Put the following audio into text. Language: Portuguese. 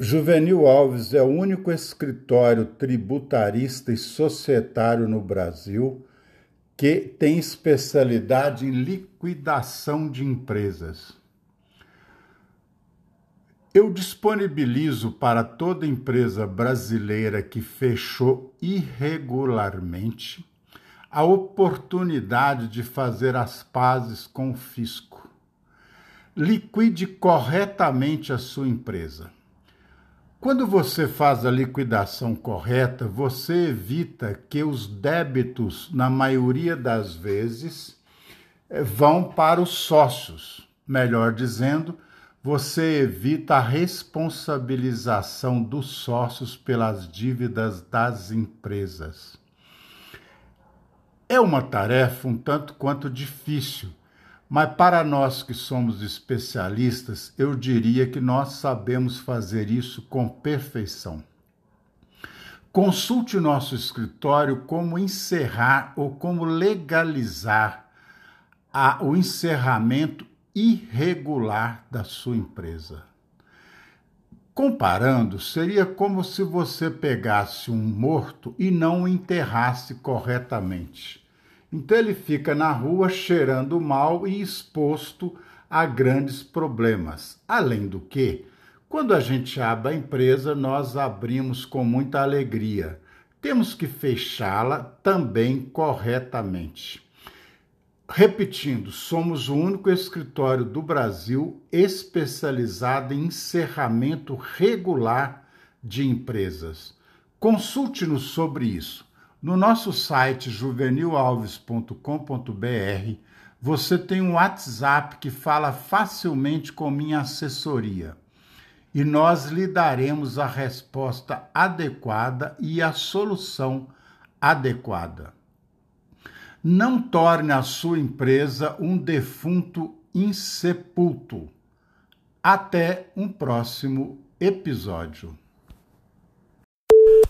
Juvenil Alves é o único escritório tributarista e societário no Brasil que tem especialidade em liquidação de empresas. Eu disponibilizo para toda empresa brasileira que fechou irregularmente a oportunidade de fazer as pazes com o fisco. Liquide corretamente a sua empresa quando você faz a liquidação correta, você evita que os débitos, na maioria das vezes, eh, vão para os sócios. Melhor dizendo, você evita a responsabilização dos sócios pelas dívidas das empresas. É uma tarefa um tanto quanto difícil, mas para nós que somos especialistas, eu diria que nós sabemos fazer isso com perfeição. Consulte o nosso escritório como encerrar ou como legalizar a, o encerramento irregular da sua empresa. Comparando, seria como se você pegasse um morto e não o enterrasse corretamente. Então ele fica na rua cheirando mal e exposto a grandes problemas. Além do que, quando a gente abre a empresa, nós abrimos com muita alegria. Temos que fechá-la também corretamente. Repetindo, somos o único escritório do Brasil especializado em encerramento regular de empresas. Consulte-nos sobre isso. No nosso site juvenilalves.com.br, você tem um WhatsApp que fala facilmente com minha assessoria e nós lhe daremos a resposta adequada e a solução adequada. Não torne a sua empresa um defunto insepulto. Até um próximo episódio.